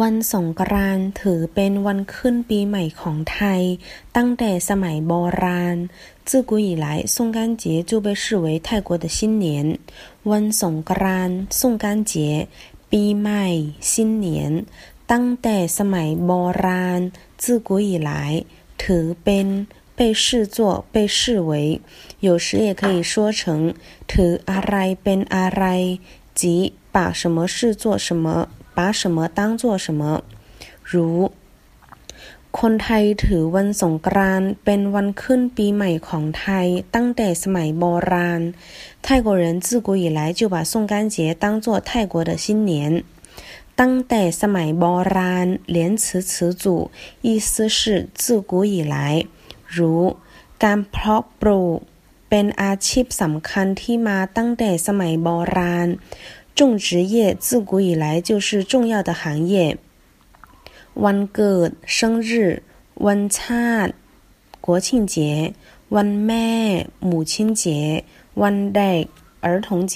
วันสงกรานต์ถือเป็นวันขึ้นปีใหม่ของไทย ตั้งแต่สมัยโบราณ自古以来宋干节就被视为泰国的新年วันสงกรานต์宋干节ปีใหม่新年ตั้งแต่สมัยโบราณ自古以来ถือเป็น被视作被视为有时也可以说成ถืออะไรเป็นอะไร即把什么视作什么 把什么当做什么รู้คนไทยถือวันสงกรานต์เป็นวันขึ้นปีใหม่ของไทยตั้งแต่สมัยโบราณ泰国人自古以来就把宋干节当作泰国的新年ตั้งแต่สมัยโบราณ连词词组意思是自古以来รู้การเพาะปลูกเป็นอาชีพสำคัญที่มาตั้งแต่สมัยโบราณ 种植业自古以来就是重要的行业。วันเกิด生日วันชาติ国庆节วันแม่母亲节วันเด็ก儿童节